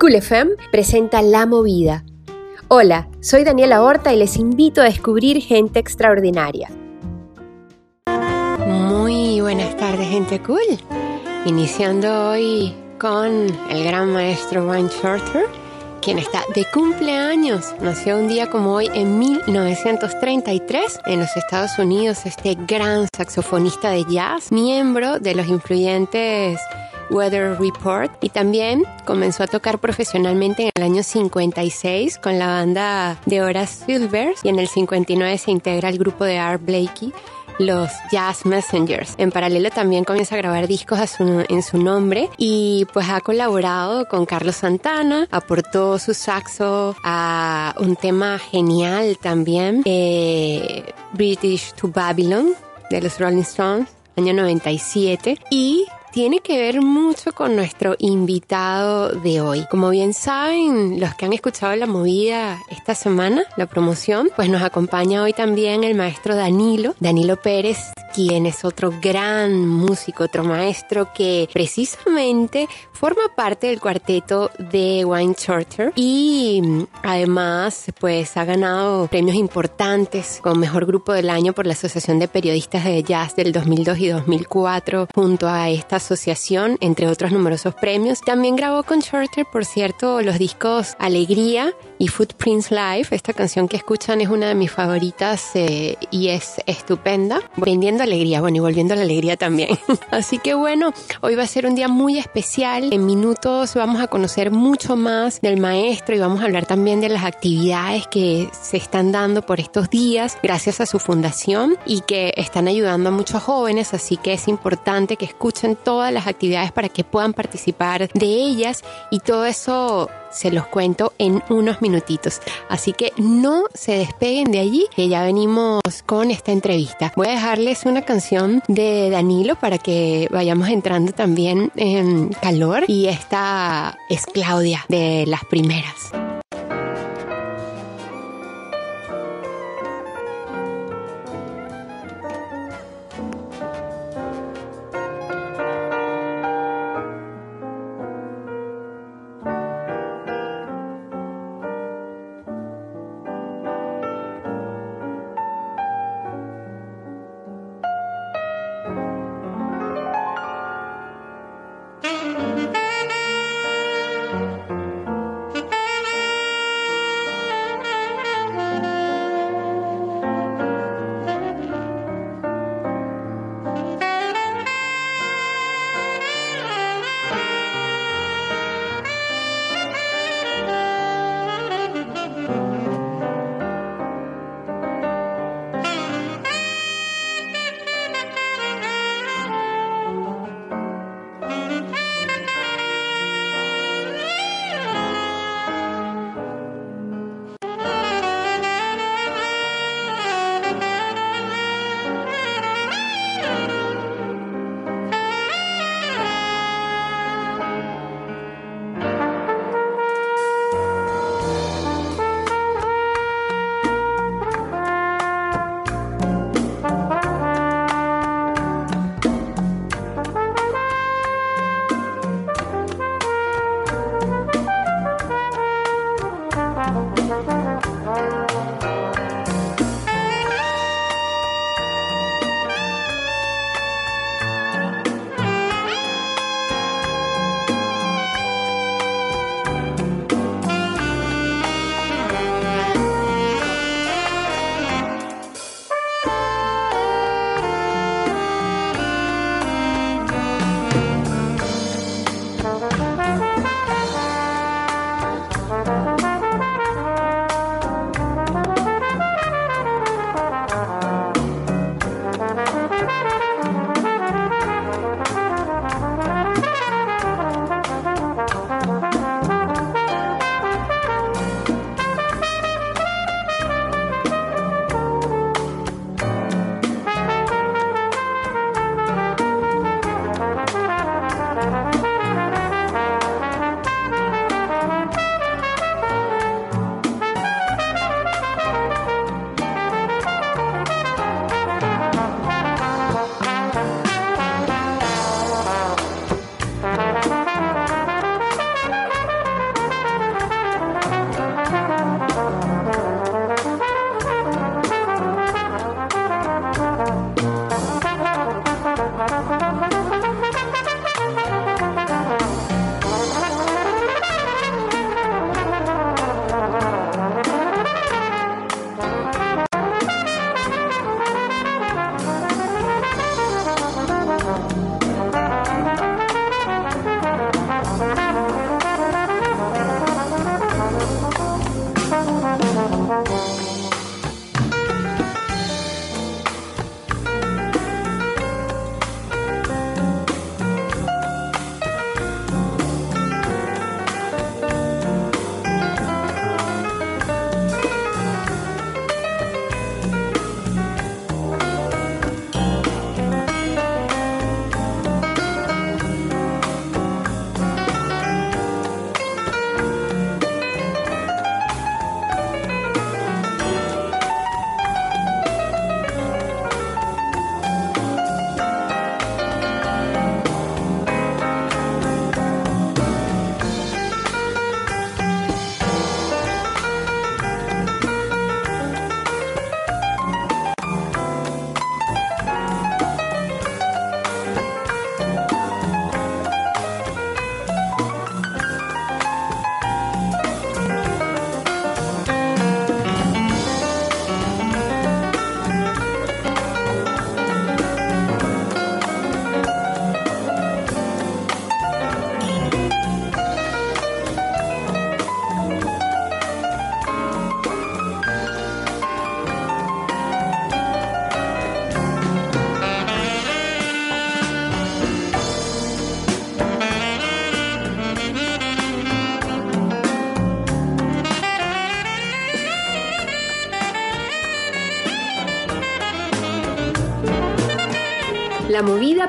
Cool FM presenta La Movida. Hola, soy Daniela Horta y les invito a descubrir gente extraordinaria. Muy buenas tardes, gente cool. Iniciando hoy con el gran maestro Wayne Shorter, quien está de cumpleaños. Nació un día como hoy en 1933 en los Estados Unidos, este gran saxofonista de jazz, miembro de los influyentes Weather Report y también comenzó a tocar profesionalmente en el año 56 con la banda de Horace Silver y en el 59 se integra al grupo de Art Blakey los Jazz Messengers. En paralelo también comienza a grabar discos en su nombre y pues ha colaborado con Carlos Santana, aportó su saxo a un tema genial también, eh, British to Babylon de los Rolling Stones, año 97 y tiene que ver mucho con nuestro invitado de hoy. Como bien saben, los que han escuchado la movida esta semana, la promoción, pues nos acompaña hoy también el maestro Danilo, Danilo Pérez, quien es otro gran músico, otro maestro que precisamente forma parte del cuarteto de Wine Shorter y además pues ha ganado premios importantes como mejor grupo del año por la Asociación de Periodistas de Jazz del 2002 y 2004 junto a esta asociación, entre otros numerosos premios. También grabó con Shorter, por cierto, los discos Alegría y Footprints Live. Esta canción que escuchan es una de mis favoritas eh, y es estupenda. Vendiendo alegría, bueno, y volviendo a la alegría también. Así que bueno, hoy va a ser un día muy especial. En minutos vamos a conocer mucho más del maestro y vamos a hablar también de las actividades que se están dando por estos días gracias a su fundación y que están ayudando a muchos jóvenes. Así que es importante que escuchen todas las actividades para que puedan participar de ellas y todo eso se los cuento en unos minutitos. Así que no se despeguen de allí, que ya venimos con esta entrevista. Voy a dejarles una canción de Danilo para que vayamos entrando también en calor. Y esta es Claudia de las primeras.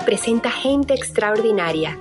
Presenta gente extraordinaria.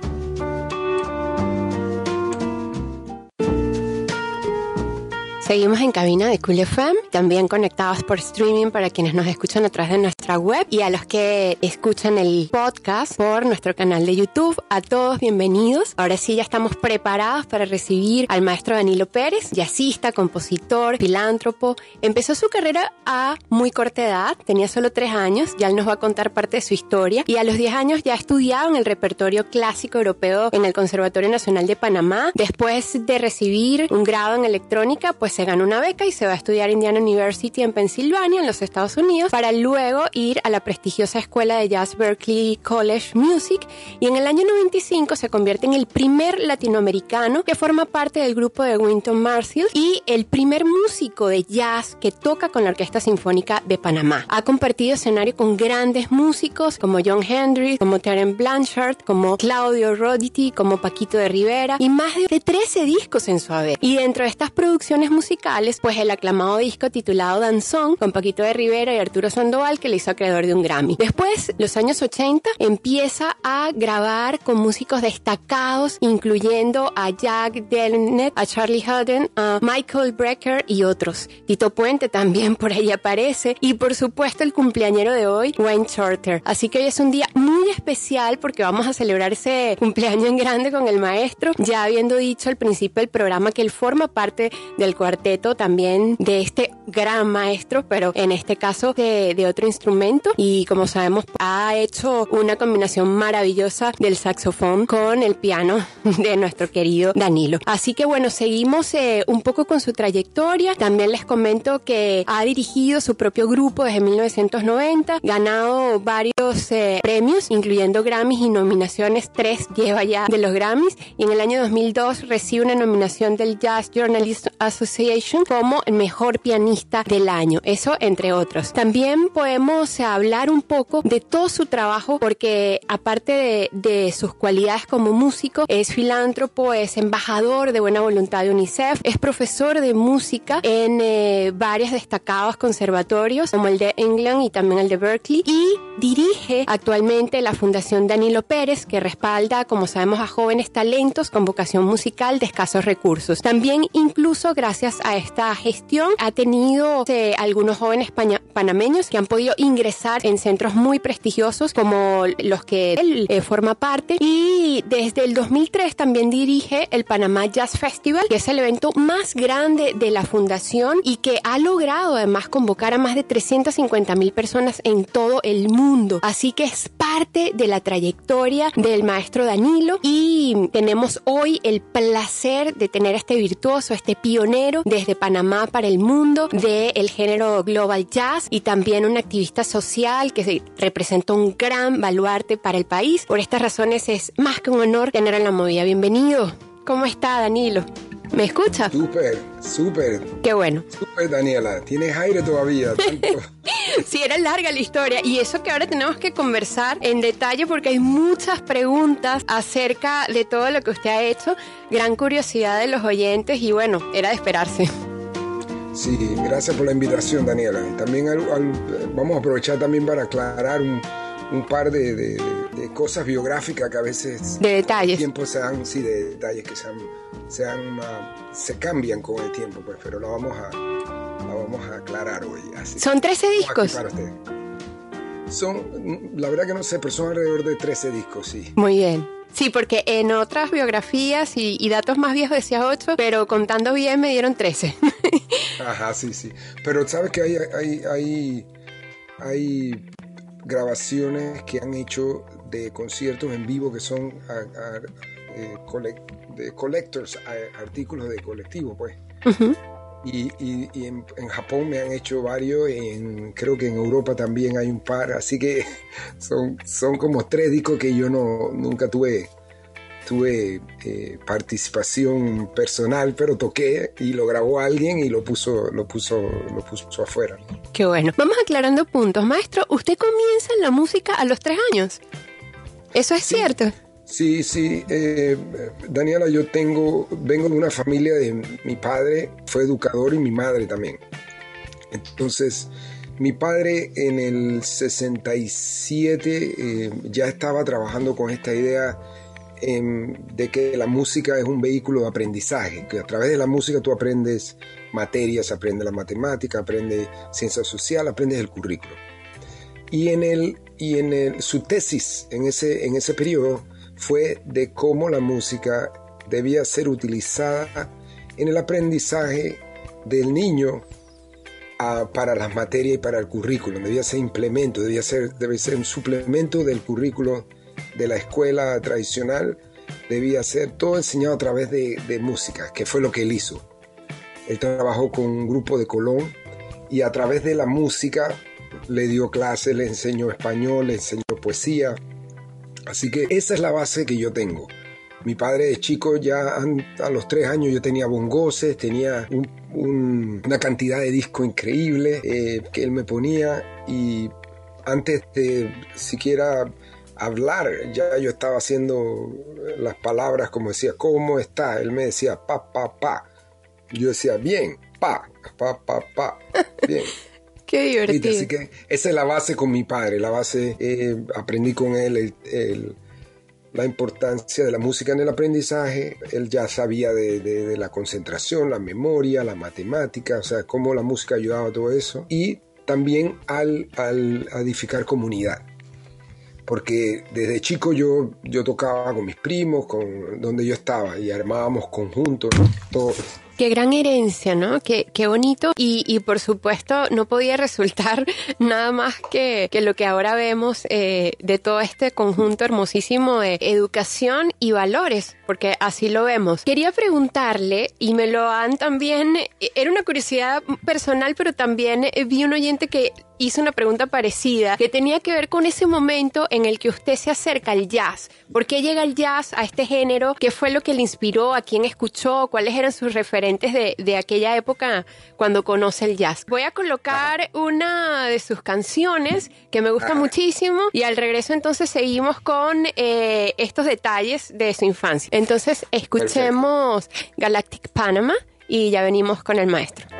Seguimos en cabina de Cool FM, también conectados por streaming para quienes nos escuchan a de nuestra web y a los que escuchan el podcast por nuestro canal de YouTube. A todos bienvenidos. Ahora sí ya estamos preparados para recibir al maestro Danilo Pérez, jazzista, compositor, filántropo. Empezó su carrera a muy corta edad, tenía solo tres años, ya él nos va a contar parte de su historia y a los diez años ya estudiaba en el repertorio clásico europeo en el Conservatorio Nacional de Panamá. Después de recibir un grado en electrónica, pues se gana una beca y se va a estudiar Indiana University en Pensilvania, en los Estados Unidos, para luego ir a la prestigiosa escuela de jazz Berklee College Music y en el año 95 se convierte en el primer latinoamericano que forma parte del grupo de Winton Marsalis y el primer músico de jazz que toca con la Orquesta Sinfónica de Panamá. Ha compartido escenario con grandes músicos como John Hendricks, como Terence Blanchard, como Claudio Roditi, como Paquito de Rivera y más de 13 discos en su haber. Y dentro de estas producciones musicales, pues el aclamado disco titulado Danzón con Paquito de Rivera y Arturo Sandoval que le hizo acreedor de un Grammy. Después, los años 80, empieza a grabar con músicos destacados, incluyendo a Jack Delnet, a Charlie Hudden, a Michael Brecker y otros. Tito Puente también por ahí aparece y por supuesto el cumpleañero de hoy, Wayne Shorter. Así que hoy es un día muy especial porque vamos a celebrar ese cumpleaños en grande con el maestro, ya habiendo dicho al principio del programa que él forma parte del cuarto también de este gran maestro, pero en este caso de, de otro instrumento. Y como sabemos, ha hecho una combinación maravillosa del saxofón con el piano de nuestro querido Danilo. Así que bueno, seguimos eh, un poco con su trayectoria. También les comento que ha dirigido su propio grupo desde 1990, ganado varios eh, premios, incluyendo Grammys y nominaciones, tres lleva ya de los Grammys. Y en el año 2002 recibe una nominación del Jazz Journalist Association como el mejor pianista del año. Eso entre otros. También podemos hablar un poco de todo su trabajo porque aparte de, sus cualidades como músico, es filántropo, es embajador de buena voluntad de UNICEF, es profesor de música en eh, varios destacados conservatorios como el de England y también el de Berkeley y dirige actualmente la Fundación Danilo Pérez que respalda, como sabemos, a jóvenes talentos con vocación musical de escasos recursos. También incluso gracias a esta gestión ha tenido eh, algunos jóvenes panameños que han podido ingresar en centros muy prestigiosos como los que él eh, forma parte. Y desde el 2003 también dirige el Panamá Jazz Festival que es el evento más grande de la fundación y que ha logrado además convocar a más de 350 mil personas en todo el mundo. Así que es parte de la trayectoria del maestro Danilo y tenemos hoy el placer de tener a este virtuoso, este pionero desde Panamá para el mundo del género global jazz y también un activista social que representó un gran baluarte para el país. Por estas razones es más que un honor tener a la movida. Bienvenido. ¿Cómo está Danilo? ¿Me escucha? Súper, súper. Qué bueno. Súper, Daniela. Tienes aire todavía. sí, era larga la historia. Y eso que ahora tenemos que conversar en detalle porque hay muchas preguntas acerca de todo lo que usted ha hecho. Gran curiosidad de los oyentes y bueno, era de esperarse. Sí, gracias por la invitación, Daniela. También vamos a aprovechar también para aclarar un, par de, cosas biográficas que a veces... De detalles. Tiempo se dan, sí, de detalles que se se cambian con el tiempo, pues, pero lo vamos a, vamos a aclarar hoy. ¿Son 13 discos? Son, la verdad que no sé, pero son alrededor de 13 discos, sí. Muy bien. Sí, porque en otras biografías y, datos más viejos decía 8, pero contando bien me dieron 13. Ajá, sí, sí. Pero sabes que hay, hay, hay, hay grabaciones que han hecho de conciertos en vivo que son eh, de collectors, artículos de colectivo, pues. Y, en, Japón me han hecho varios, en, creo que en Europa también hay un par, así que son, son como tres discos que yo no, nunca tuve, tuve eh, participación personal, pero toqué y lo grabó alguien y lo puso, lo puso, lo puso afuera. Qué bueno. Vamos aclarando puntos. Maestro, usted comienza en la música a los tres años. ¿Eso es cierto? Sí, sí, eh, Daniela, yo tengo, vengo de una familia de mi padre, fue educador y mi madre también. Entonces, Mi padre en el 67 eh, ya estaba trabajando con esta idea em, de que la música es un vehículo de aprendizaje, que a través de la música tú aprendes materias, aprendes la matemática, aprendes ciencia social, aprendes el currículo. Y en, el, y en el, su tesis en ese, en ese periodo fue de cómo la música debía ser utilizada en el aprendizaje del niño para las materias y para el currículo. Debía ser implemento, debía ser, debe ser un suplemento del currículo de la escuela tradicional. Debía ser todo enseñado a través de, música, que fue lo que él hizo. Él trabajó con un grupo de Colón y a través de la música le dio clases, le enseñó español, le enseñó poesía. Así que esa es la base que yo tengo. Mi padre de chico ya a los tres años yo tenía bongoses, tenía una cantidad de disco increíble eh, que él me ponía y antes de siquiera hablar ya yo estaba haciendo las palabras como decía, ¿cómo está? Él me decía pa, pa, pa. Yo decía, bien, pa, pa, pa, pa, bien. Qué divertido. Así que esa es la base con mi padre, la base, eh, aprendí con él el la importancia de la música en el aprendizaje. Él ya sabía de, la concentración, la memoria, la matemática, o sea, cómo la música ayudaba a todo eso. Y también al, al edificar comunidad. Porque desde chico yo, yo tocaba con mis primos, con donde yo estaba, y armábamos conjuntos, todo Qué gran herencia, ¿no? Qué, qué bonito. Y, y, por supuesto no podía resultar nada más que, que lo que ahora vemos eh, de todo este conjunto hermosísimo de educación y valores, porque así lo vemos. Quería preguntarle, y me lo han también, era una curiosidad personal, pero también vi un oyente que hizo una pregunta parecida que tenía que ver con ese momento en el que usted se acerca al jazz. ¿Por qué llega el jazz a este género? ¿Qué fue lo que le inspiró? ¿A quién escuchó? ¿Cuáles eran sus referentes de, de aquella época cuando conoce el jazz? Voy a colocar una de sus canciones que me gusta muchísimo y al regreso entonces seguimos con eh, estos detalles de su infancia. Entonces escuchemos Galactic Panama y ya venimos con el maestro.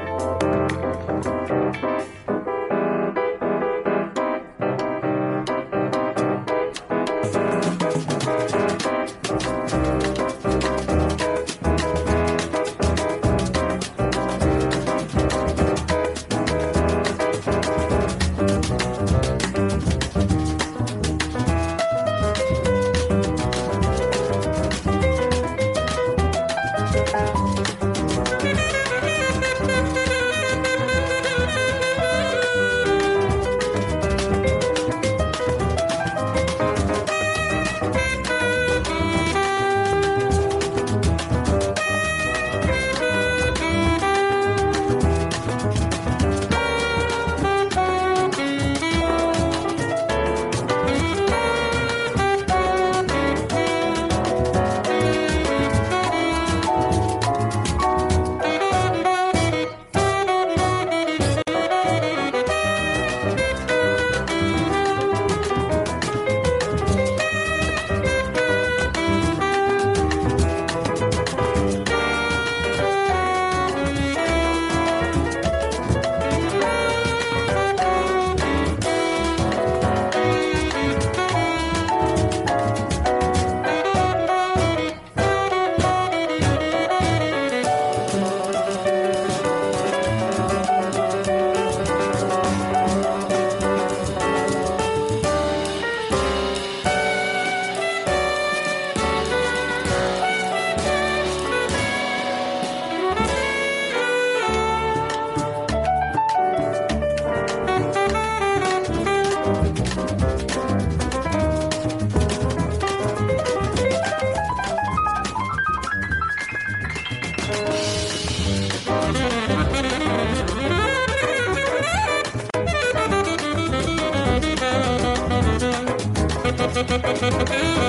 Música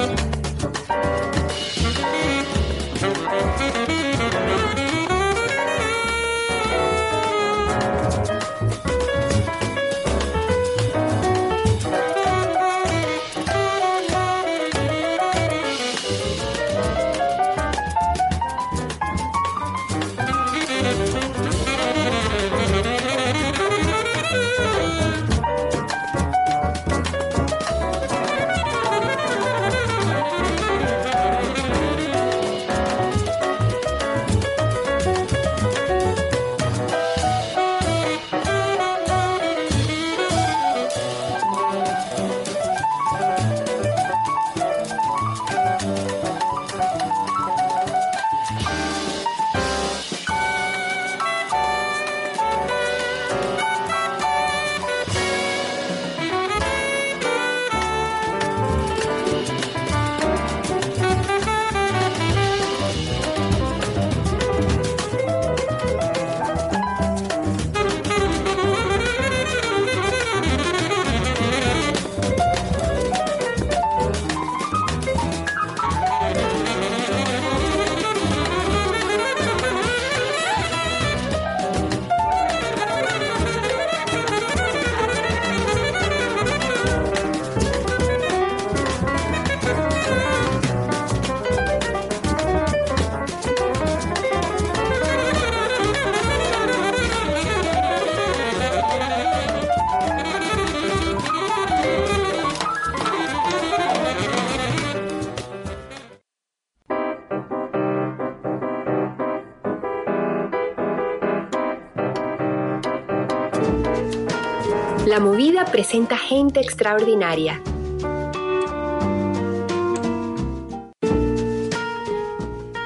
La movida presenta gente extraordinaria.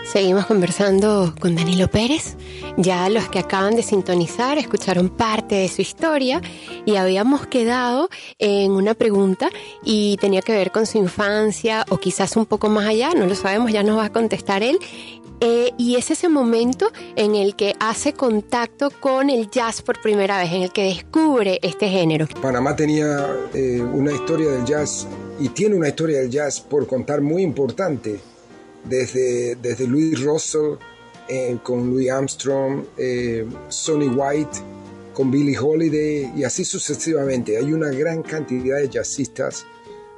Seguimos conversando con Danilo Pérez. Ya los que acaban de sintonizar escucharon parte de su historia y habíamos quedado en una pregunta y tenía que ver con su infancia o quizás un poco más allá, no lo sabemos, ya nos va a contestar él. Eh, y es ese momento en el que hace contacto con el jazz por primera vez, en el que descubre este género. Panamá tenía eh, una historia del jazz y tiene una historia del jazz por contar muy importante desde, desde Louis Russell eh, con Louis Armstrong, Sonny White con Billie Holiday y así sucesivamente. Hay una gran cantidad de jazzistas.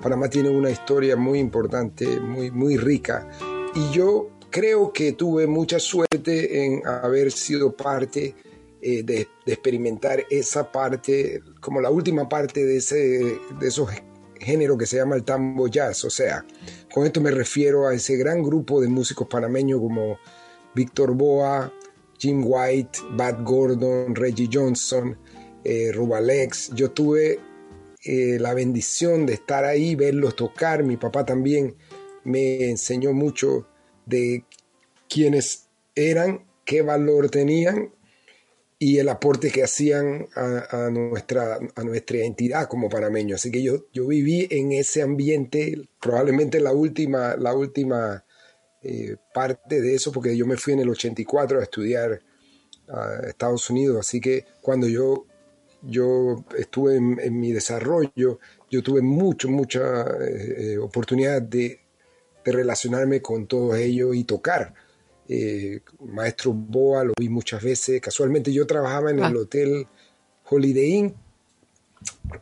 Panamá tiene una historia muy importante, muy, muy rica. Y yo creo que tuve mucha suerte en haber sido parte eh, de, experimentar esa parte, como la última parte de, ese, de esos género que se llama el tambo jazz. O sea, con esto me refiero a ese gran grupo de músicos panameños como Víctor Boa, Jim White, Bad Gordon, Reggie Johnson, eh, Rubalex. Yo tuve eh, la bendición de estar ahí, verlos tocar. Mi papá también me enseñó mucho de quiénes eran, qué valor tenían y el aporte que hacían a, nuestra, a nuestra como panameño. Así que yo, yo viví en ese ambiente, probablemente la última, la última eh, parte de eso, porque yo me fui en el 84 a estudiar a Estados Unidos, así que cuando yo, yo estuve en, mi desarrollo, yo tuve mucho, mucha eh, eh, oportunidad de, de relacionarme con todos ellos y tocar eh, maestro Boa, lo vi muchas veces. Casualmente yo trabajaba en el ah. hotel Holiday Inn,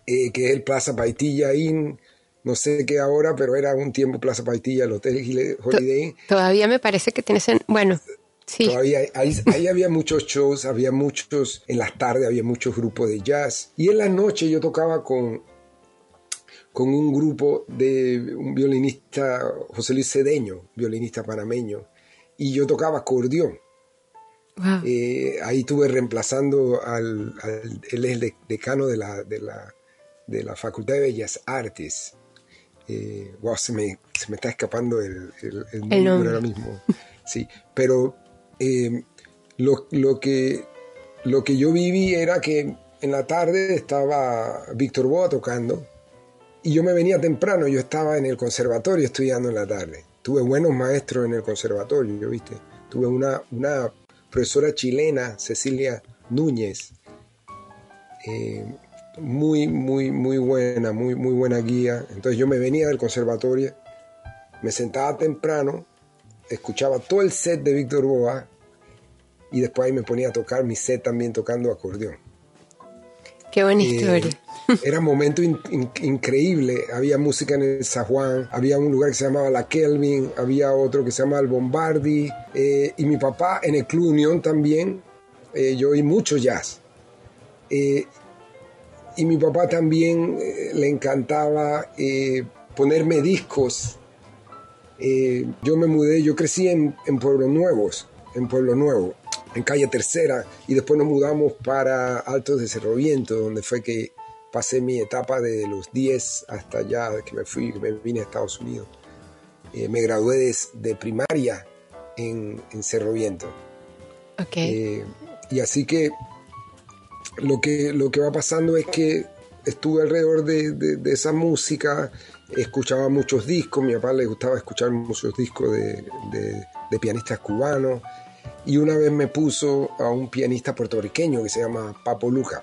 que es el Plaza Paitilla Inn. No sé qué ahora, pero era un tiempo Plaza Paitilla, el hotel Holiday. Todavía me parece que tienes, bueno, Sí. Todavía ahí, ahí, había muchos shows, había muchos, en las tardes había muchos grupos de jazz. Y en la noche yo tocaba con, con un grupo de un violinista, José Luis Cedeño, violinista panameño, y yo tocaba acordeón. Eh, ahí estuve reemplazando al, él es el decano de la, de la, de la Facultad de Bellas Artes. Eh, wow, se me, se me, está escapando el, el, nombre, ahora mismo. Sí, pero eh, lo, lo, que, lo que yo viví era que en la tarde estaba Víctor Boa tocando y yo me venía temprano, yo estaba en el conservatorio estudiando en la tarde tuve buenos maestros en el conservatorio, ¿viste? Tuve una, una profesora chilena, Cecilia Núñez, eh, muy, muy, muy buena, muy, muy buena guía. Entonces yo me venía del conservatorio, me sentaba temprano, escuchaba todo el set de Víctor Boa y después ahí me ponía a tocar mi set también tocando acordeón. Qué buena eh, historia. Era un momento increíble. Había música en el San Juan, había un lugar que se llamaba La Kelvin, había otro que se llamaba El Bombardi. Eh, y mi papá en el Club Unión también. Eh, yo oí mucho jazz. Eh, y mi papá también le encantaba ponerme discos. yo me mudé, yo crecí en, en Pueblos Nuevos, en Pueblo Nuevo, en calle Tercera, y después nos mudamos para Altos de Cerro Viento, donde fue que pasé mi etapa de los 10 hasta ya que me fui, que me vine a Estados Unidos. Eh, me gradué de, primaria en, Cerro Viento. Eh, y así que lo, que lo que va pasando es que estuve alrededor de, esa música, escuchaba muchos discos, a mi papá le gustaba escuchar muchos discos de, de pianistas cubanos, y una vez me puso a un pianista puertorriqueño que se llama Papo Luja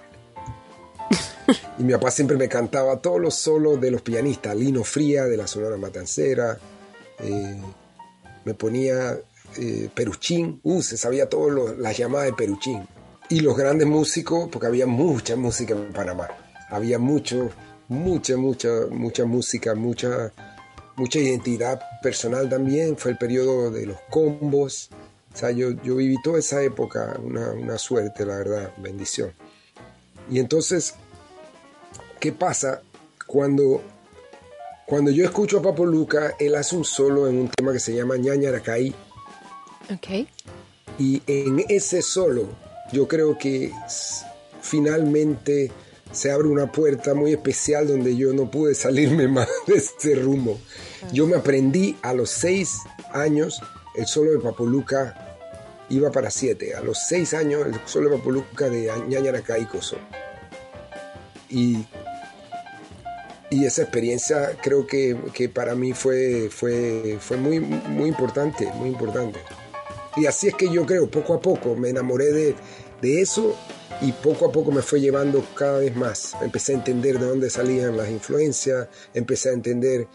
y mi papá siempre me cantaba todos los solos de los pianistas, Lino Fría de la Sonora Matancera, eh, me ponía eh, Peruchín, uh, se sabía todas las llamadas de Peruchín. Y los grandes músicos, porque había mucha música en Panamá, había mucho, mucha, mucha, mucha música, mucha, mucha identidad personal también, fue el periodo de los combos, o sea, yo, yo viví toda esa época, una, una suerte, la verdad, bendición. Y entonces ¿Qué pasa cuando, cuando yo escucho a Papo Luca, él hace un solo en un tema que se llama Ñañaracay? Ok. Y en ese solo, yo creo que finalmente se abre una puerta muy especial donde yo no pude salirme más de ese rumbo. Yo me aprendí a los seis años el solo de Papoluca iba para siete. A los seis años el solo de Papoluca de Ñañaraca y Coso. Y, y esa experiencia creo que, que, para mí fue, fue, fue muy, muy importante, muy importante. Y así es que yo creo, poco a poco me enamoré de, de eso y poco a poco me fue llevando cada vez más. Empecé a entender de dónde salían las influencias, empecé a entender,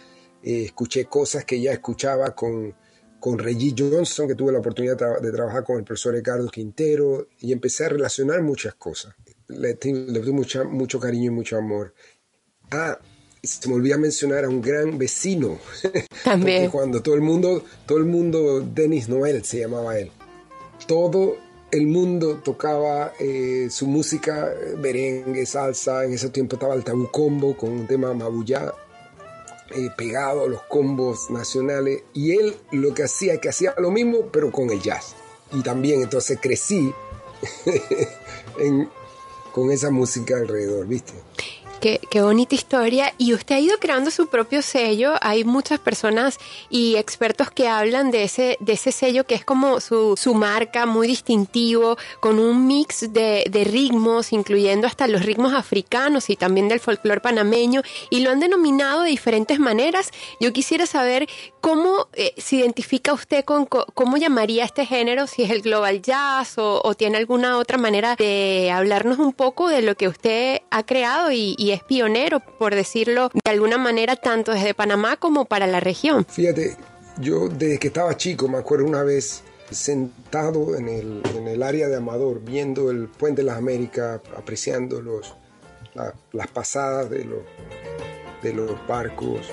eh, escuché cosas que ya escuchaba con, con Reggie Johnson, que tuve la oportunidad de, trabajar con el profesor Ricardo Quintero, y empecé a relacionar muchas cosas. Le, tuve mucha, mucho cariño y mucho amor. Ah, se me olvidó mencionar a un gran vecino. También. cuando todo el mundo, todo el mundo, Denis Noel se llamaba él. Todo el mundo tocaba eh, su música, merengue, salsa. En ese tiempo estaba el tabú combo con un tema mabullá eh, pegado a los combos nacionales. Y él lo que hacía, que hacía lo mismo, pero con el jazz. Y también entonces crecí con esa música alrededor, ¿viste? Qué, bonita historia. Y usted ha ido creando su propio sello. Hay muchas personas y expertos que hablan de ese, de ese sello que es como su, su marca, muy distintivo, con un mix de, de, ritmos, incluyendo hasta los ritmos africanos y también del folclore panameño. Y lo han denominado de diferentes maneras. Yo quisiera saber cómo eh, se identifica usted con cómo llamaría este género, si es el global jazz o, o, tiene alguna otra manera de hablarnos un poco de lo que usted ha creado y pionero, por decirlo de alguna manera, tanto desde Panamá como para la región. Fíjate, yo desde que estaba chico me acuerdo una vez sentado en el, en el área de Amador, viendo el Puente de las Américas, apreciando los, las pasadas de los, de los barcos.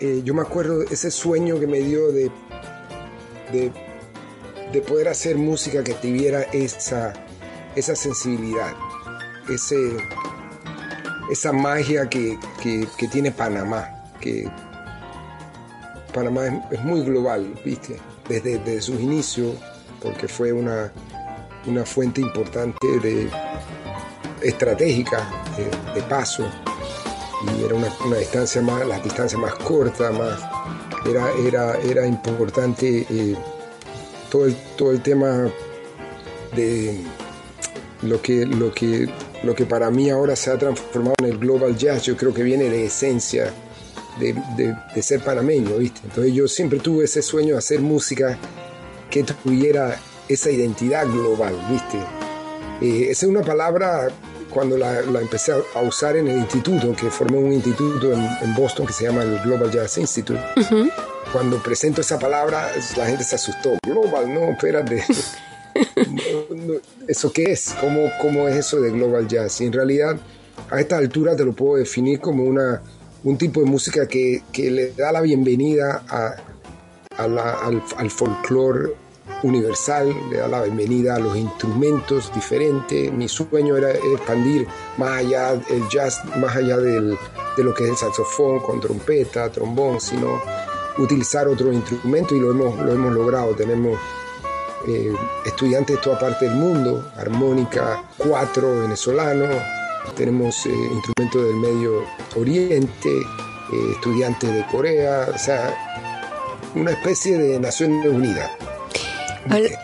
Eh, yo me acuerdo ese sueño que me dio de, de, de poder hacer música que tuviera esa, esa sensibilidad, ese, esa magia que, tiene Panamá, que Panamá es, muy global, ¿viste? Desde, sus inicios, porque fue una, una fuente importante de estratégica de, paso y era una, distancia más, la distancia más corta, más era, era, era importante eh, todo, el, todo el tema de lo que, lo que lo que para mí ahora se ha transformado en el global jazz, yo creo que viene de esencia de, ser panameño, ¿viste? Entonces yo siempre tuve ese sueño de hacer música que tuviera esa identidad global, ¿viste? Eh, esa es una palabra cuando la, empecé a usar en el instituto, que formé un instituto en, Boston que se llama el Global Jazz Institute. Cuando presento esa palabra, la gente se asustó. Global, no, espérate. ¿Eso qué es? ¿Cómo, ¿Cómo es eso de Global Jazz? Y en realidad, a esta altura te lo puedo definir como una, un tipo de música que, que le da la bienvenida a, al, al folclore universal, le da la bienvenida a los instrumentos diferentes. Mi sueño era expandir más allá el jazz, más allá del, de lo que es el saxofón con trompeta, trombón, sino utilizar otros instrumentos y lo hemos, lo hemos logrado. Tenemos eh, estudiantes de toda parte del mundo, armónica cuatro venezolanos, tenemos eh, instrumentos del Medio Oriente, eh, estudiantes de Corea, o sea, una especie de Naciones Unidas.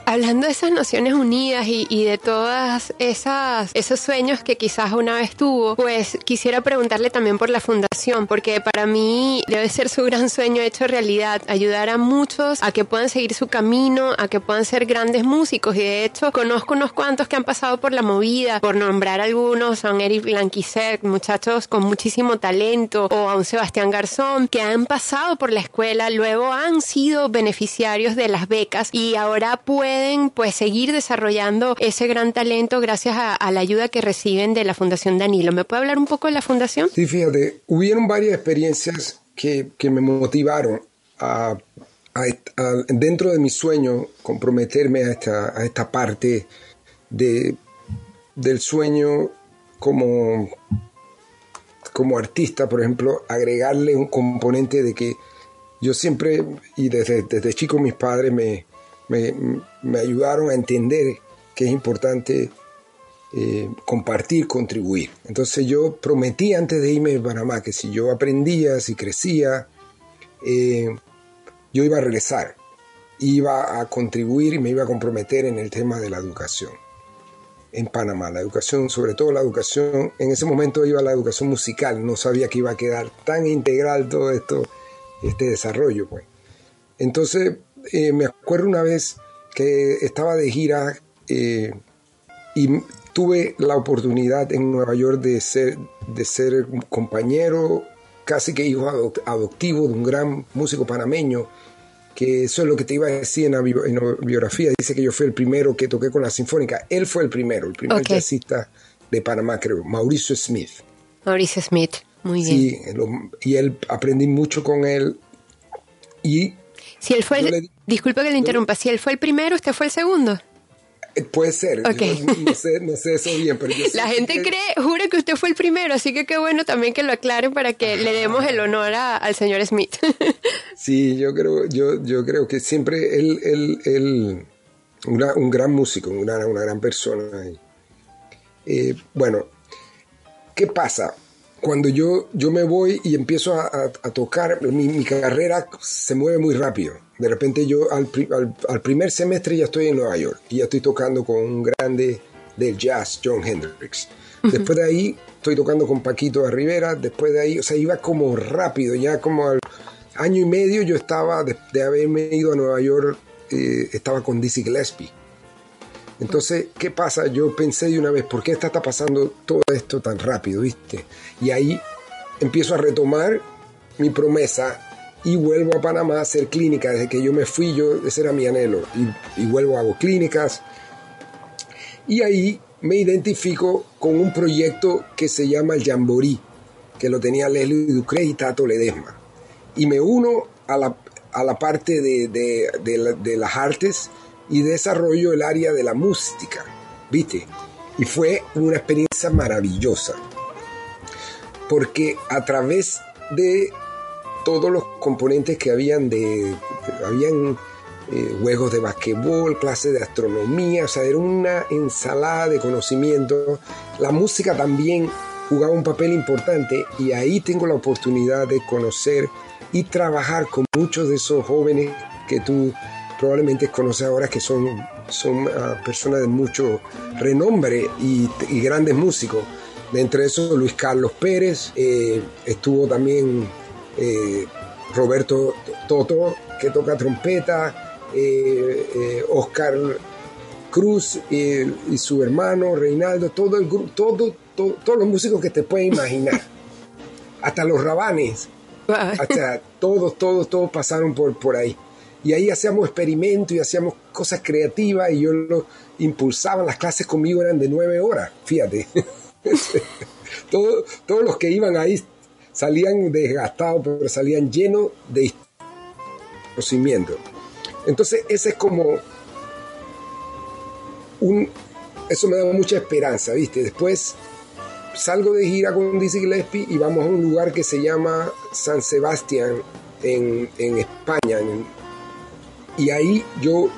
Hablando de esas Naciones Unidas y, de todas esas esos sueños que quizás una vez tuvo, pues quisiera preguntarle también por la fundación, porque para mí debe ser su gran sueño hecho realidad, ayudar a muchos a que puedan seguir su camino, a que puedan ser grandes músicos. Y de hecho conozco unos cuantos que han pasado por la movida, por nombrar algunos, un Eric Blanquiset, muchachos con muchísimo talento, o a un Sebastián Garzón, que han pasado por la escuela, luego han sido beneficiarios de las becas y ahora pueden pues seguir desarrollando ese gran talento gracias a, la ayuda que reciben de la Fundación Danilo. ¿Me puede hablar un poco de la fundación? Sí, fíjate, hubieron varias experiencias que, que me motivaron a, dentro de mi sueño comprometerme a esta, a esta parte de, del sueño como, como artista, por ejemplo, agregarle un componente de que yo siempre, y desde, desde chico mis padres me, me, ayudaron a entender que es importante eh, compartir, contribuir. Entonces yo prometí antes de irme a Panamá que si yo aprendía, si crecía, eh, yo iba a regresar, iba a contribuir y me iba a comprometer en el tema de la educación en Panamá. La educación, sobre todo la educación, en ese momento iba la educación musical, no sabía que iba a quedar tan integral todo esto, este desarrollo. Pues. Entonces, eh, me acuerdo una vez que estaba de gira y tuve la oportunidad en Nueva York de ser, de ser compañero, casi que hijo adoptivo de un gran músico panameño, que eso es lo que te iba a decir en la, biografía, dice que yo fui el primero que toqué con la Sinfónica, él fue el primero, el primer jazzista de Panamá, creo, Mauricio Smith. Mauricio Smith, muy bien. Sí, y él aprendí mucho con él y... Si él fue el, disculpe que le interrumpa, si él fue el primero, usted fue el segundo. Eh, puede ser, no, sé, no, sé, eso bien, pero La gente cree, jura que usted fue el primero, así que qué bueno también que lo aclaren para que le demos el honor al señor Smith. sí, yo creo, yo, yo creo que siempre él, él, él un gran músico, una, una gran persona. Eh, bueno, ¿qué pasa? Cuando yo, yo me voy y empiezo a, tocar, mi carrera se mueve muy rápido de repente yo al, primer semestre ya estoy en Nueva York y ya estoy tocando con un grande del jazz, John Hendricks. Después de ahí estoy tocando con Paquito de Rivera, después de ahí, o sea, iba como rápido, ya como al año y medio yo estaba, de, haberme ido a Nueva York, eh, estaba con Dizzy Gillespie. Entonces, ¿qué pasa? Yo pensé de una vez, ¿por qué está, está pasando todo esto tan rápido, viste? Y ahí empiezo a retomar mi promesa y vuelvo a Panamá a hacer clínicas. Desde que yo me fui, yo, ese era mi anhelo. Y, vuelvo a hago clínicas. Y ahí me identifico con un proyecto que se llama el Jamboree, que lo tenía Leslie Ducre y Tato Ledesma. Y me uno a la, a la parte de, de, de, las artes y desarrollo el área de la música, ¿viste? Y fue una experiencia maravillosa, porque a través de todos los componentes que habían de, habían eh, juegos de basquetbol, clases de astronomía, o sea, era una ensalada de conocimiento. La música también jugaba un papel importante y ahí tengo la oportunidad de conocer y trabajar con muchos de esos jóvenes que tú probablemente conoces ahora que son, son ah, personas de mucho renombre y, grandes músicos. De entre esos Luis Carlos Pérez, eh, estuvo también eh, Roberto Toto, que toca trompeta, eh, eh, Oscar Cruz y, su hermano Reinaldo, todo el grupo, todo, todos los músicos que te pueden imaginar, hasta los rabanes, hasta todos, todos, todos pasaron por, por ahí. Y ahí hacíamos experimentos y hacíamos cosas creativas y yo lo impulsaba. Las clases conmigo eran de nueve horas, fíjate. todos, todos los que iban ahí salían desgastados, pero salían llenos de conocimiento. Entonces, ese es como un. Eso me da mucha esperanza, ¿viste? Después salgo de gira con Dizzy Gillespie y vamos a un lugar que se llama San Sebastián en, España. y ahí yo,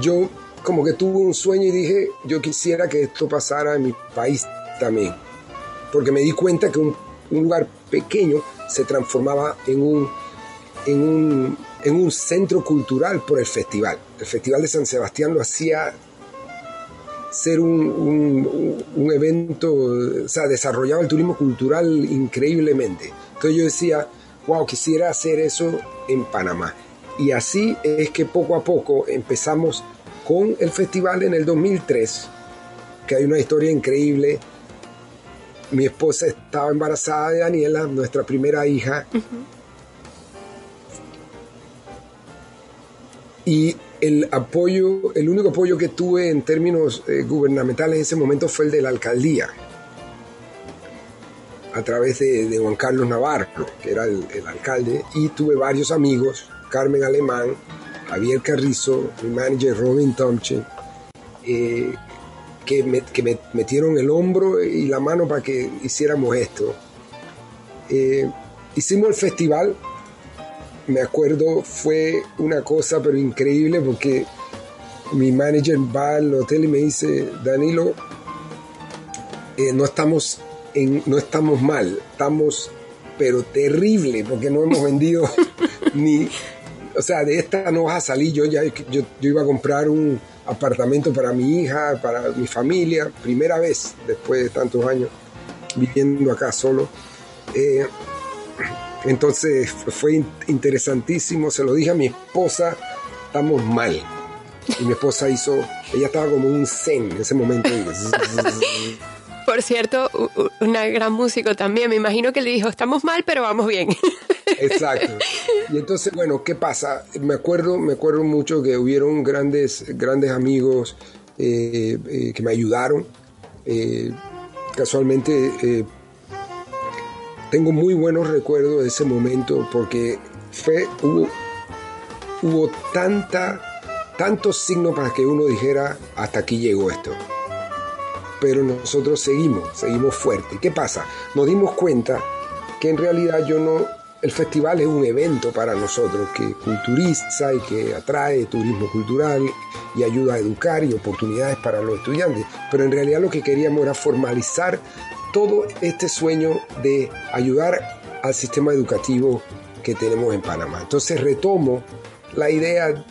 yo como que tuve un sueño y dije, yo quisiera que esto pasara en mi país también. Porque me di cuenta que un un lugar pequeño se transformaba en un, en un, en un centro cultural por el festival. El Festival de San Sebastián lo hacía ser un, un, evento, o sea, desarrollaba el turismo cultural increíblemente. Entonces yo decía, wow, quisiera hacer eso en Panamá. Y así es que poco a poco empezamos con el festival en el 2003, que hay una historia increíble. Mi esposa estaba embarazada de Daniela, nuestra primera hija. Y el apoyo, el único apoyo que tuve en términos eh, gubernamentales en ese momento fue el de la alcaldía, a través de, Juan Carlos Navarro, que era el, alcalde, y tuve varios amigos, Carmen Alemán, Javier Carrizo, mi manager Robin Tomche, eh, que, me, metieron el hombro y la mano para que hiciéramos esto. Eh, hicimos el festival, me acuerdo, fue una cosa pero increíble porque mi manager va al hotel y me dice, Danilo, eh, no estamos en, no estamos mal, estamos pero terrible porque no hemos vendido ni, o sea, de esta no vas a salir. Yo ya yo, iba a comprar un apartamento para mi hija, para mi familia, primera vez después de tantos años viviendo acá solo. Eh, entonces fue interesantísimo, se lo dije a mi esposa, estamos mal. Y mi esposa hizo, ella estaba como un zen en ese momento. Por cierto, una gran músico también. Me imagino que le dijo, estamos mal, pero vamos bien. Exacto. Y entonces, bueno, ¿qué pasa? Me acuerdo, me acuerdo mucho que hubieron grandes, grandes amigos eh, eh, que me ayudaron. Eh, casualmente tengo muy buenos recuerdos de ese momento porque fue, hubo, hubo tanta, tantos signos para que uno dijera, hasta aquí llegó esto pero nosotros seguimos, seguimos fuerte. ¿Qué pasa? Nos dimos cuenta que en realidad yo no, el festival es un evento para nosotros que culturiza y que atrae turismo cultural y ayuda a educar y oportunidades para los estudiantes, pero en realidad lo que queríamos era formalizar todo este sueño de ayudar al sistema educativo que tenemos en Panamá. Entonces retomo la idea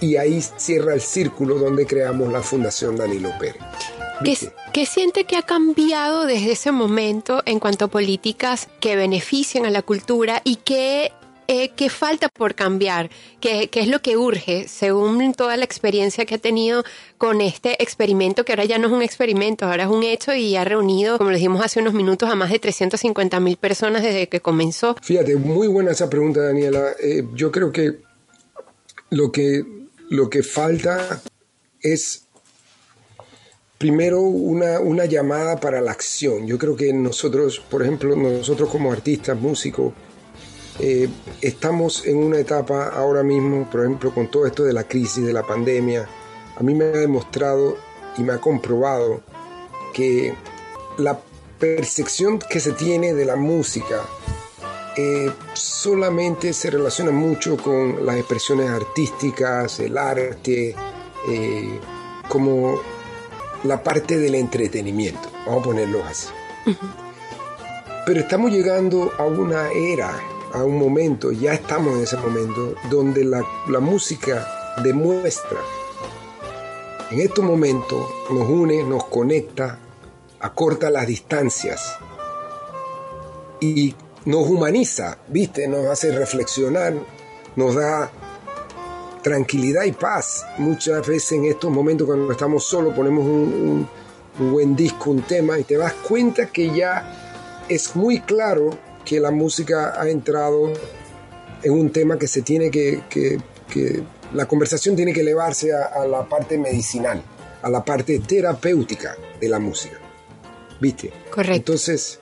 y ahí cierra el círculo donde creamos la Fundación Danilo Pérez. ¿Qué, siente que ha cambiado desde ese momento en cuanto a políticas que benefician a la cultura y qué, eh, falta por cambiar? ¿Qué, es lo que urge según toda la experiencia que ha tenido con este experimento, que ahora ya no es un experimento, ahora es un hecho y ha reunido, como lo dijimos hace unos minutos, a más de 350 mil personas desde que comenzó? Fíjate, muy buena esa pregunta, Daniela. Eh, yo creo que lo que, lo que falta es primero una, llamada para la acción. Yo creo que nosotros, por ejemplo, nosotros como artistas, músicos, eh, estamos en una etapa ahora mismo, por ejemplo, con todo esto de la crisis, de la pandemia, a mí me ha demostrado y me ha comprobado que la percepción que se tiene de la música eh, solamente se relaciona mucho con las expresiones artísticas, el arte, eh, como la parte del entretenimiento, vamos a ponerlo así. Pero estamos llegando a una era, a un momento, ya estamos en ese momento, donde la, la música demuestra, en estos momentos nos une, nos conecta, acorta las distancias y nos humaniza, ¿viste? Nos hace reflexionar, nos da tranquilidad y paz. Muchas veces en estos momentos cuando estamos solos ponemos un, buen disco, un tema y te das cuenta que ya es muy claro que la música ha entrado en un tema que se tiene que, que, la conversación tiene que elevarse a, la parte medicinal, a la parte terapéutica de la música. ¿Viste? Correcto. Entonces,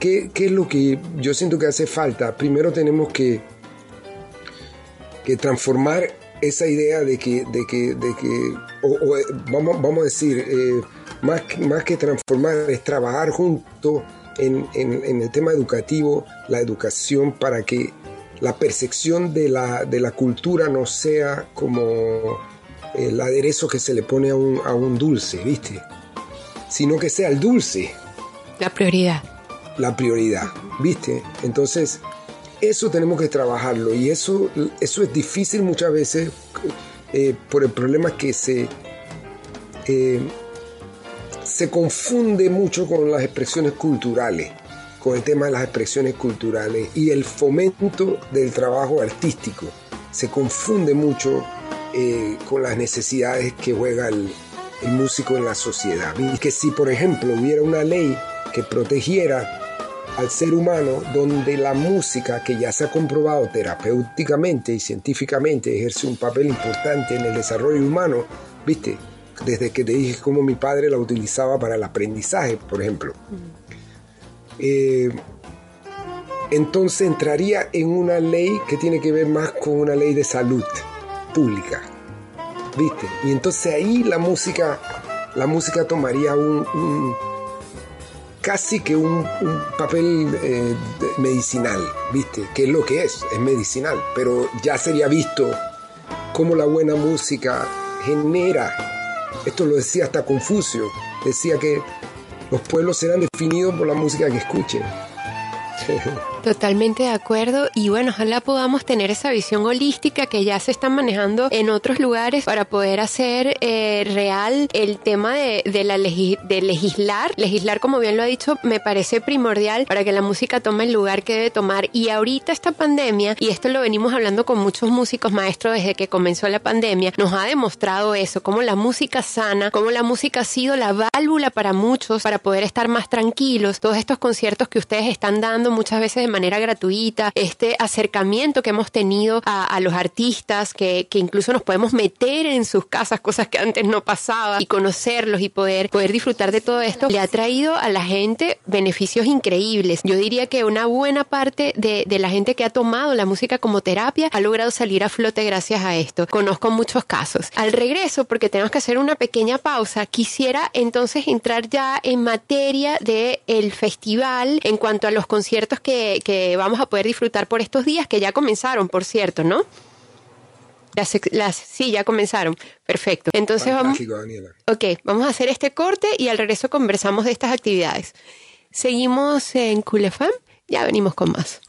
¿qué, ¿qué, es lo que yo siento que hace falta? Primero tenemos que, que transformar esa idea de que, de que, de que o, vamos, vamos a decir, eh, más, más que transformar, es trabajar junto en, en, el tema educativo, la educación, para que la percepción de la, de la cultura no sea como el aderezo que se le pone a un, a un dulce, ¿viste? Sino que sea el dulce. La prioridad. La prioridad, ¿viste? Entonces, eso tenemos que trabajarlo y eso, eso es difícil muchas veces eh, por el problema que se, eh, se confunde mucho con las expresiones culturales, con el tema de las expresiones culturales y el fomento del trabajo artístico. Se confunde mucho eh, con las necesidades que juega el, el músico en la sociedad. Y que si, por ejemplo, hubiera una ley que protegiera al ser humano donde la música, que ya se ha comprobado terapéuticamente y científicamente, ejerce un papel importante en el desarrollo humano, viste, desde que te dije cómo mi padre la utilizaba para el aprendizaje, por ejemplo. Eh, entonces entraría en una ley que tiene que ver más con una ley de salud pública, ¿viste? Y entonces ahí la música, la música tomaría un casi que un, papel eh, medicinal, ¿viste? Que es lo que es, es medicinal, pero ya sería visto cómo la buena música genera. Esto lo decía hasta Confucio. Decía que los pueblos serán definidos por la música que escuchen. Totalmente de acuerdo y bueno, ojalá podamos tener esa visión holística que ya se está manejando en otros lugares para poder hacer eh, real el tema de, la de legislar. Legislar, como bien lo ha dicho, me parece primordial para que la música tome el lugar que debe tomar y ahorita esta pandemia, y esto lo venimos hablando con muchos músicos maestros desde que comenzó la pandemia, nos ha demostrado eso, cómo la música sana, cómo la música ha sido la válvula para muchos para poder estar más tranquilos. Todos estos conciertos que ustedes están dando muchas veces de manera gratuita, este acercamiento que hemos tenido a, los artistas, que, incluso nos podemos meter en sus casas, cosas que antes no pasaba, y conocerlos y poder, poder disfrutar de todo esto, le ha traído a la gente beneficios increíbles. Yo diría que una buena parte de, de la gente que ha tomado la música como terapia ha logrado salir a flote gracias a esto. Conozco muchos casos. Al regreso, porque tenemos que hacer una pequeña pausa, quisiera entonces entrar ya en materia del el festival en cuanto a los conciertos que, que vamos a poder disfrutar por estos días, que ya comenzaron, por cierto, ¿no? Las, las, sí, ya comenzaron. Perfecto. Entonces vamos. Ok, vamos a hacer este corte y al regreso conversamos de estas actividades. Seguimos en Culefam, ya venimos con más.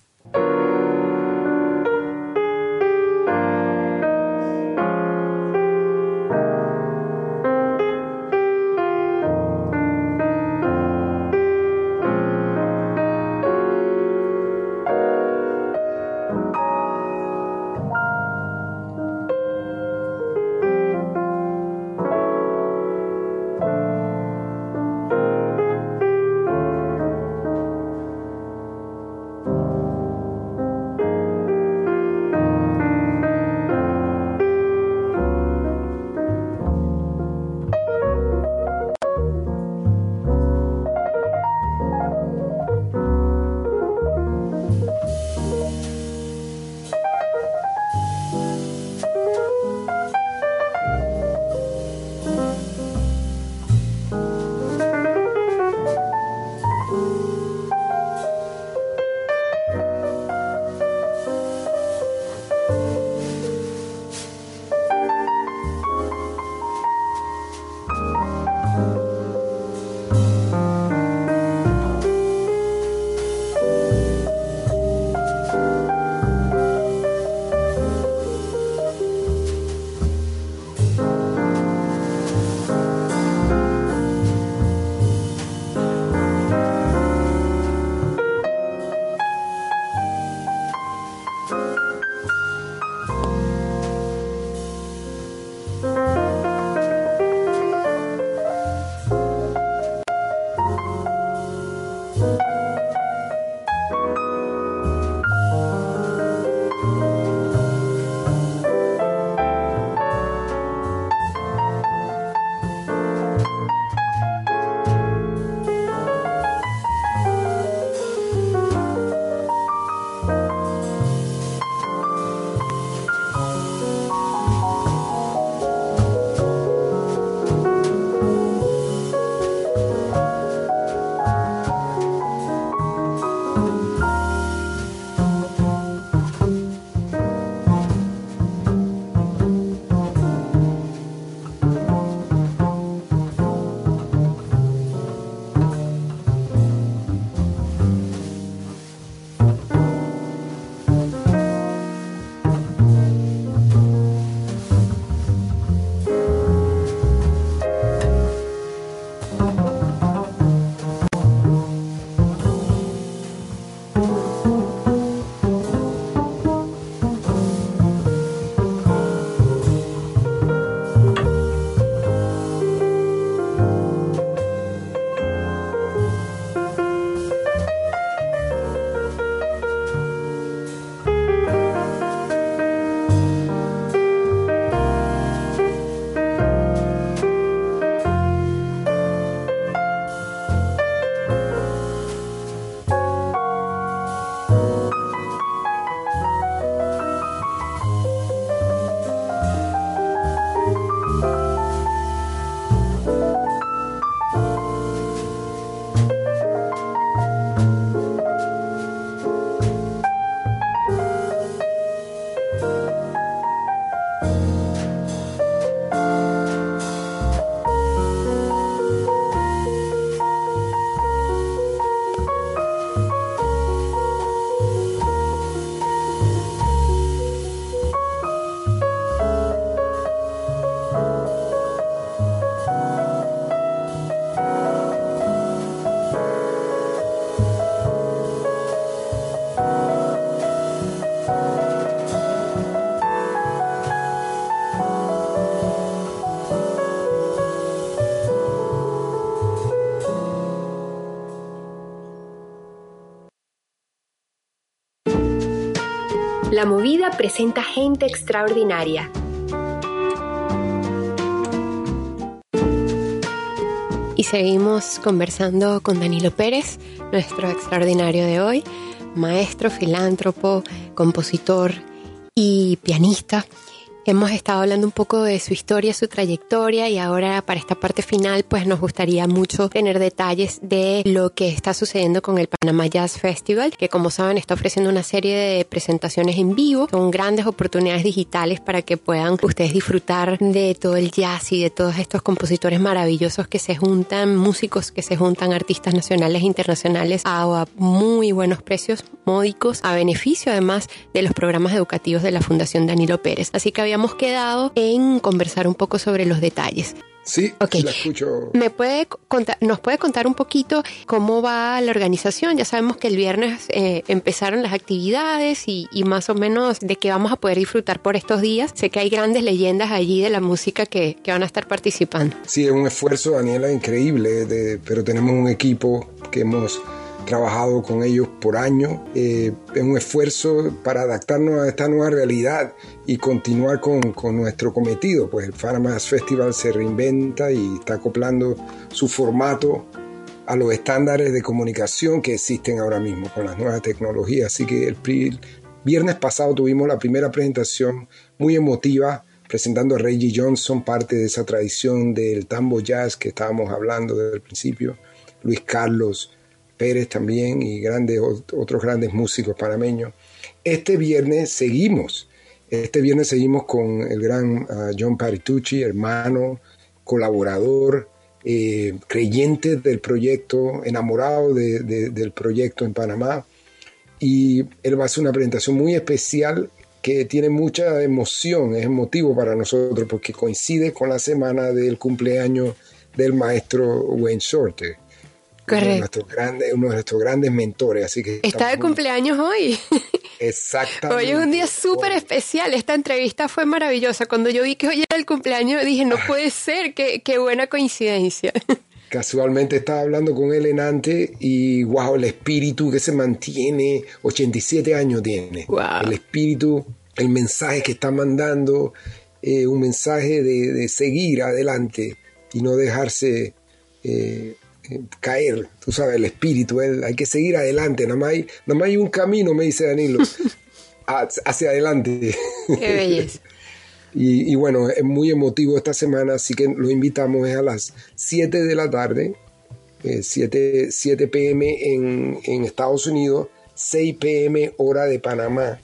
La movida presenta gente extraordinaria. Y seguimos conversando con Danilo Pérez, nuestro extraordinario de hoy, maestro, filántropo, compositor y pianista Hemos estado hablando un poco de su historia, su trayectoria y ahora para esta parte final pues nos gustaría mucho tener detalles de lo que está sucediendo con el Panama Jazz Festival, que como saben está ofreciendo una serie de presentaciones en vivo, con grandes oportunidades digitales para que puedan ustedes disfrutar de todo el jazz y de todos estos compositores maravillosos que se juntan, músicos que se juntan, artistas nacionales e internacionales a muy buenos precios módicos, a beneficio además de los programas educativos de la Fundación Danilo Pérez. Así que habíamos quedado en conversar un poco sobre los detalles. Sí, okay. la escucho. ¿Me puede contar, ¿Nos puede contar un poquito cómo va la organización? Ya sabemos que el viernes eh, empezaron las actividades y, más o menos de qué vamos a poder disfrutar por estos días. Sé que hay grandes leyendas allí de la música que, que van a estar participando. Sí, es un esfuerzo, Daniela, increíble, de, pero tenemos un equipo que hemos trabajado con ellos por años. Eh, es un esfuerzo para adaptarnos a esta nueva realidad y continuar con, con nuestro cometido. Pues el Farmas Festival se reinventa y está acoplando su formato a los estándares de comunicación que existen ahora mismo con las nuevas tecnologías. Así que el, viernes pasado tuvimos la primera presentación muy emotiva presentando a Reggie Johnson, parte de esa tradición del tambo jazz que estábamos hablando desde el principio. Luis Carlos, Pérez también y grandes, otros grandes músicos panameños. Este viernes seguimos, este viernes seguimos con el gran ah, John Paritucci, hermano, colaborador, eh, creyente del proyecto, enamorado del proyecto en Panamá. Y él va a hacer una presentación muy especial que tiene mucha emoción, es emotivo para nosotros porque coincide con la semana del cumpleaños del maestro Wayne Shorter. Correcto. Uno de, nuestros grandes mentores, así que... Está de cumpleaños hoy. Exactamente. Hoy es un día súper especial. Esta entrevista fue maravillosa. Cuando yo vi que hoy era el cumpleaños, dije, no puede ser, qué, qué buena coincidencia. Casualmente estaba hablando con él en antes y wow, el espíritu que se mantiene, 87 años tiene. Wow. El espíritu, el mensaje que está mandando, eh, un mensaje de, de, seguir adelante y no dejarse eh, caer, tú sabes, el espíritu, hay que seguir adelante, nada más hay, nada hay un camino, me dice Danilo, hacia adelante. Qué belleza. y, bueno, es muy emotivo esta semana, así que lo invitamos a las 7 de la tarde, 7, eh, pm en, en, Estados Unidos, 6 pm hora de Panamá.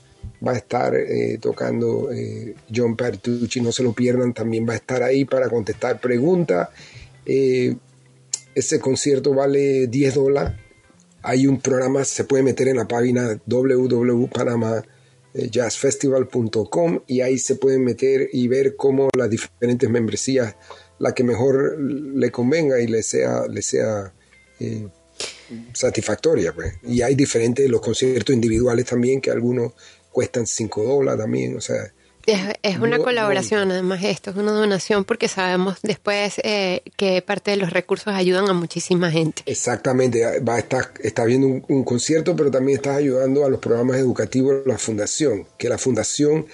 Va a estar eh, tocando eh, John Pertucci, no se lo pierdan, también va a estar ahí para contestar preguntas. Ese concierto vale 10 dólares. Hay un programa, se puede meter en la página www.panamajazzfestival.com y ahí se pueden meter y ver cómo las diferentes membresías, la que mejor le convenga y le sea, le sea eh, satisfactoria. Pues. Y hay diferentes, los conciertos individuales también, que algunos cuestan 5 dólares también, o sea, es, una colaboración, además esto es una donación porque sabemos después eh, que parte de los recursos ayudan a muchísima gente. Exactamente, va a estar, está viendo un, concierto, pero también estás ayudando a los programas educativos de la fundación, que la fundación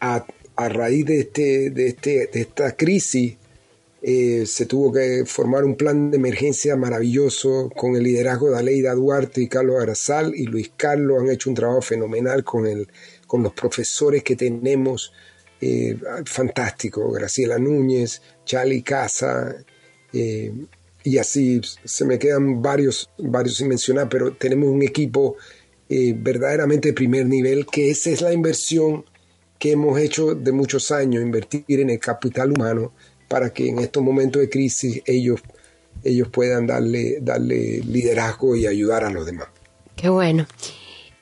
a, raíz de, este, de, este, de esta crisis eh, se tuvo que formar un plan de emergencia maravilloso con el liderazgo de Aleida Duarte y Carlos Arazal y Luis Carlos han hecho un trabajo fenomenal con el con los profesores que tenemos, eh, fantástico, Graciela Núñez, Charlie Casa, eh, y así se me quedan varios, varios sin mencionar, pero tenemos un equipo eh, verdaderamente de primer nivel, que esa es la inversión que hemos hecho de muchos años, invertir en el capital humano para que en estos momentos de crisis ellos, ellos puedan darle, darle liderazgo y ayudar a los demás. Qué bueno.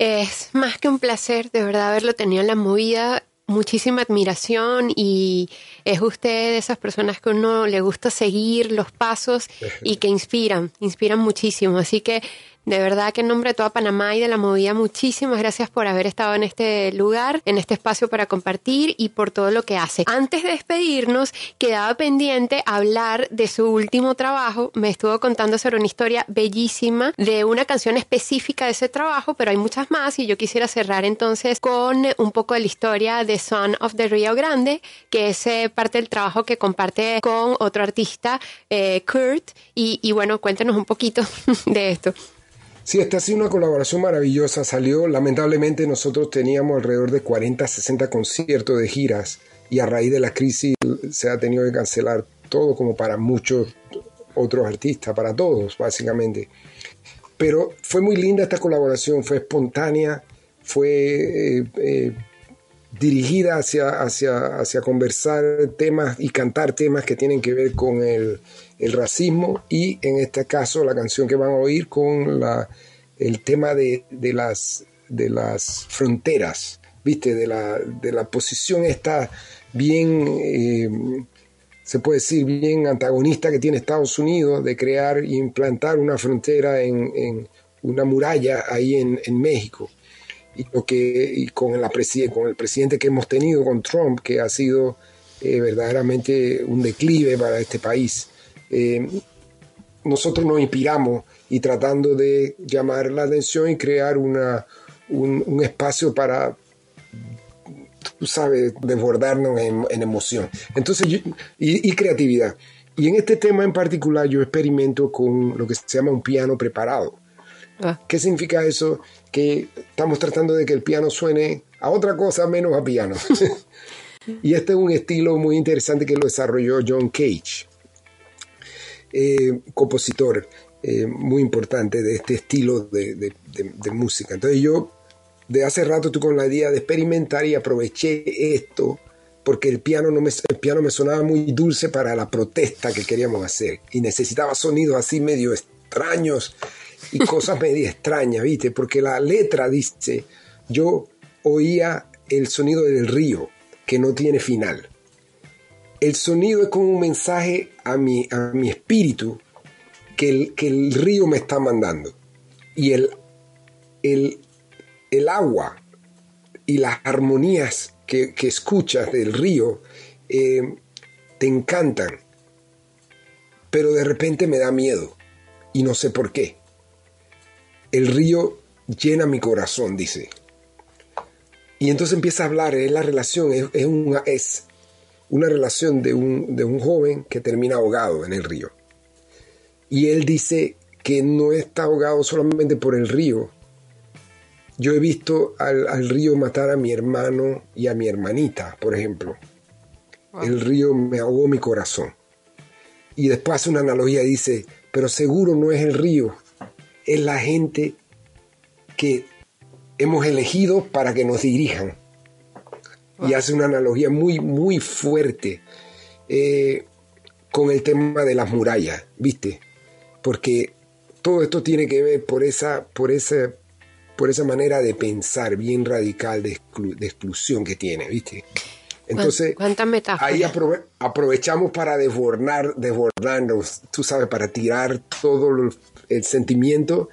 Es más que un placer, de verdad, haberlo tenido en la movida. Muchísima admiración y es usted de esas personas que uno le gusta seguir los pasos y que inspiran, inspiran muchísimo. Así que De verdad que en nombre de toda Panamá y de la movida, muchísimas gracias por haber estado en este lugar, en este espacio para compartir y por todo lo que hace. Antes de despedirnos, quedaba pendiente hablar de su último trabajo. Me estuvo contando sobre una historia bellísima de una canción específica de ese trabajo, pero hay muchas más y yo quisiera cerrar entonces con un poco de la historia de Son of the Rio Grande, que es eh, parte del trabajo que comparte con otro artista, eh, Kurt. Y, y bueno, cuéntenos un poquito de esto. Sí, esta ha sido una colaboración maravillosa. Salió, lamentablemente, nosotros teníamos alrededor de 40, 60 conciertos de giras y a raíz de la crisis se ha tenido que cancelar todo como para muchos otros artistas, para todos, básicamente. Pero fue muy linda esta colaboración, fue espontánea, fue eh, eh, dirigida hacia, hacia, hacia conversar temas y cantar temas que tienen que ver con el, el racismo y en este caso la canción que van a oír con la, el tema de, de, las, de las fronteras, ¿viste? De la, de la posición esta bien, eh, se puede decir, bien antagonista que tiene Estados Unidos de crear e implantar una frontera en, una muralla ahí en, en, México. Y, lo que, y con, la con el presidente que hemos tenido, con Trump, que ha sido eh, verdaderamente un declive para este país. Eh, nosotros nos inspiramos y tratando de llamar la atención y crear una, un, espacio para, tú sabes, desbordarnos en, emoción. Entonces, y, creatividad. Y en este tema en particular yo experimento con lo que se llama un piano preparado. Ah. ¿Qué significa eso? Que estamos tratando de que el piano suene a otra cosa menos a piano. y este es un estilo muy interesante que lo desarrolló John Cage. Eh, compositor eh, muy importante de este estilo de, música. Entonces yo de hace rato tuve con la idea de experimentar y aproveché esto porque el piano, no me, el piano me sonaba muy dulce para la protesta que queríamos hacer y necesitaba sonidos así medio extraños y cosas medio extrañas, ¿viste? Porque la letra dice, yo oía el sonido del río que no tiene final el sonido es como un mensaje a mi, a mi espíritu que el, que el río me está mandando. Y el, el, agua y las armonías que, escuchas del río eh, te encantan, pero de repente me da miedo y no sé por qué. El río llena mi corazón, dice. Y entonces empieza a hablar, es la relación, es, es una relación de un, de un joven que termina ahogado en el río. Y él dice que no está ahogado solamente por el río. Yo he visto al, río matar a mi hermano y a mi hermanita, por ejemplo. El río me ahogó mi corazón. Y después hace una analogía y dice, pero seguro no es el río, es la gente que hemos elegido para que nos dirijan y hace una analogía muy, muy fuerte eh, con el tema de las murallas, ¿viste? Porque todo esto tiene que ver por esa, por esa, por esa manera de pensar bien radical de, exclusión que tiene, ¿viste? Entonces, ahí aprovechamos para desbordar, desbordarnos, tú sabes, para tirar todo el sentimiento.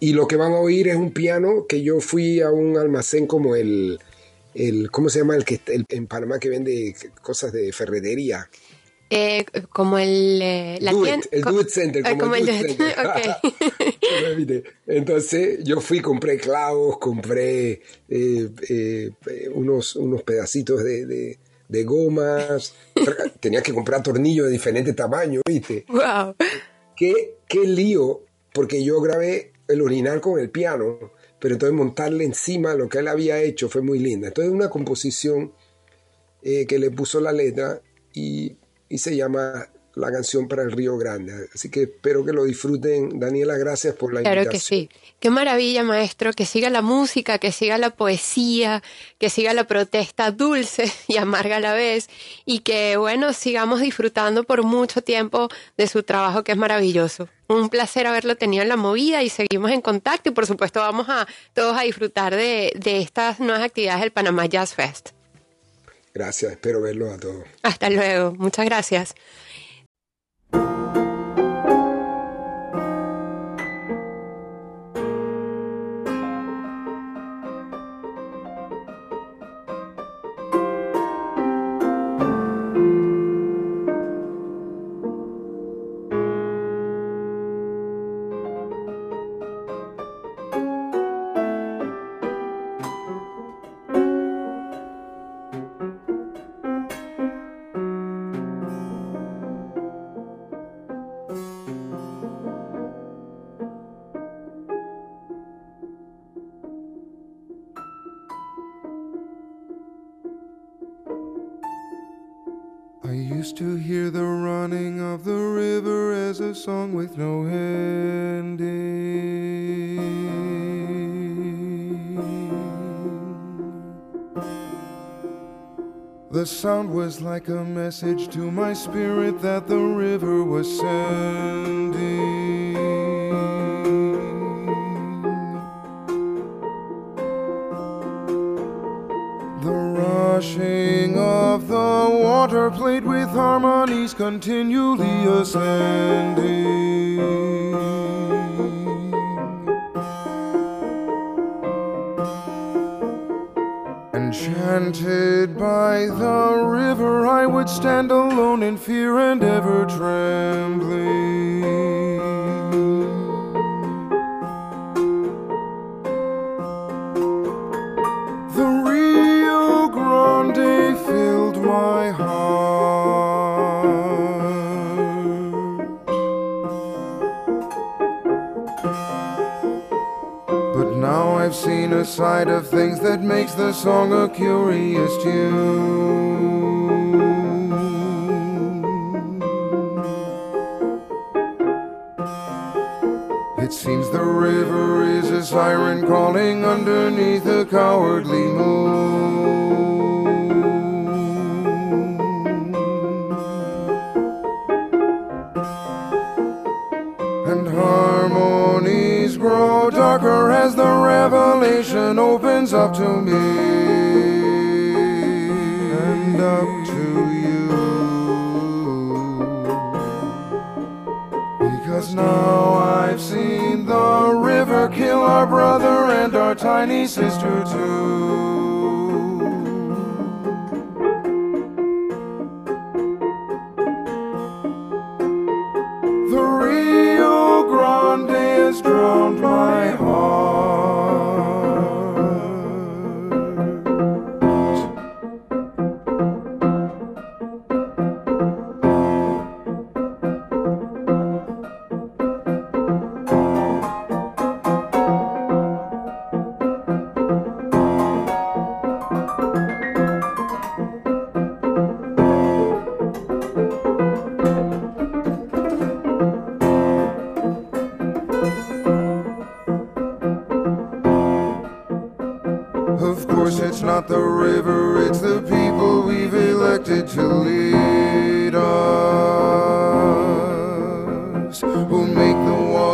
Y lo que van a oír es un piano que yo fui a un almacén como el, el ¿cómo se llama el que en Panamá que vende cosas de ferretería? Eh, como el eh, la el Do Center como, el, entonces yo fui compré clavos compré eh, unos unos pedacitos de, de, gomas. Tenía que comprar tornillos de diferente tamaño viste wow qué qué lío porque yo grabé el original con el piano pero entonces montarle encima lo que él había hecho fue muy linda. Entonces una composición eh, que le puso la letra y, y, se llama La canción para el Río Grande. Así que espero que lo disfruten. Daniela, gracias por la invitación. Claro que sí. Qué maravilla, maestro, que siga la música, que siga la poesía, que siga la protesta dulce y amarga a la vez y que, bueno, sigamos disfrutando por mucho tiempo de su trabajo que es maravilloso. Un placer haberlo tenido en la movida y seguimos en contacto y por supuesto vamos a todos a disfrutar de, de estas nuevas actividades del Panamá Jazz Fest. Gracias, espero verlo a todos. Hasta luego, muchas gracias. Sound was like a message to my spirit that the river was sending. The rushing of the water played with harmonies continually ascending. Enchanted by the river, I would stand alone in fear and ever trembling. The Rio Grande filled my heart. I've seen a side of things that makes the song a curious tune. It seems the river is a siren calling underneath a cowardly moon. Up to me and up to you. Because now I've seen the river kill our brother and our tiny sister too.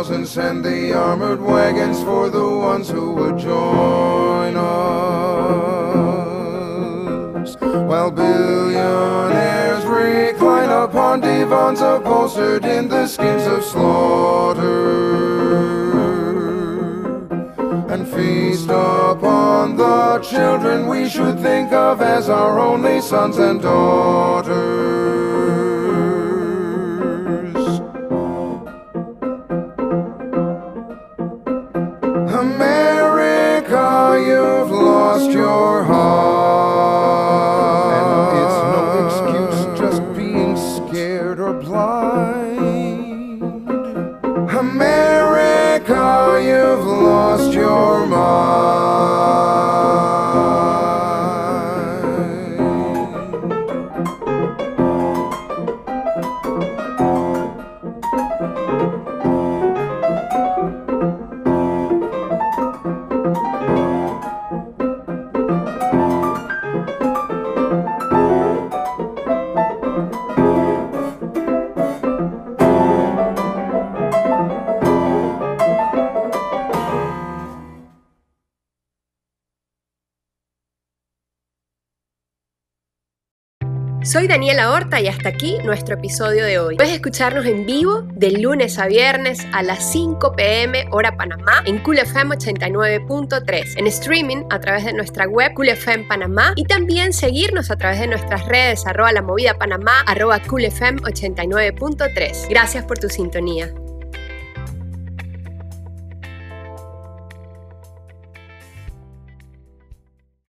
Walls and send the armored wagons for the ones who would join us. While billionaires recline upon divans upholstered in the skins of slaughter and feast upon the children we should think of as our only sons and daughters. Y hasta aquí nuestro episodio de hoy. Puedes escucharnos en vivo de lunes a viernes a las 5 pm hora Panamá en Cool FM 89.3, en streaming a través de nuestra web Cool FM Panamá y también seguirnos a través de nuestras redes arroba la movida Panamá arroba Cool FM 89.3. Gracias por tu sintonía.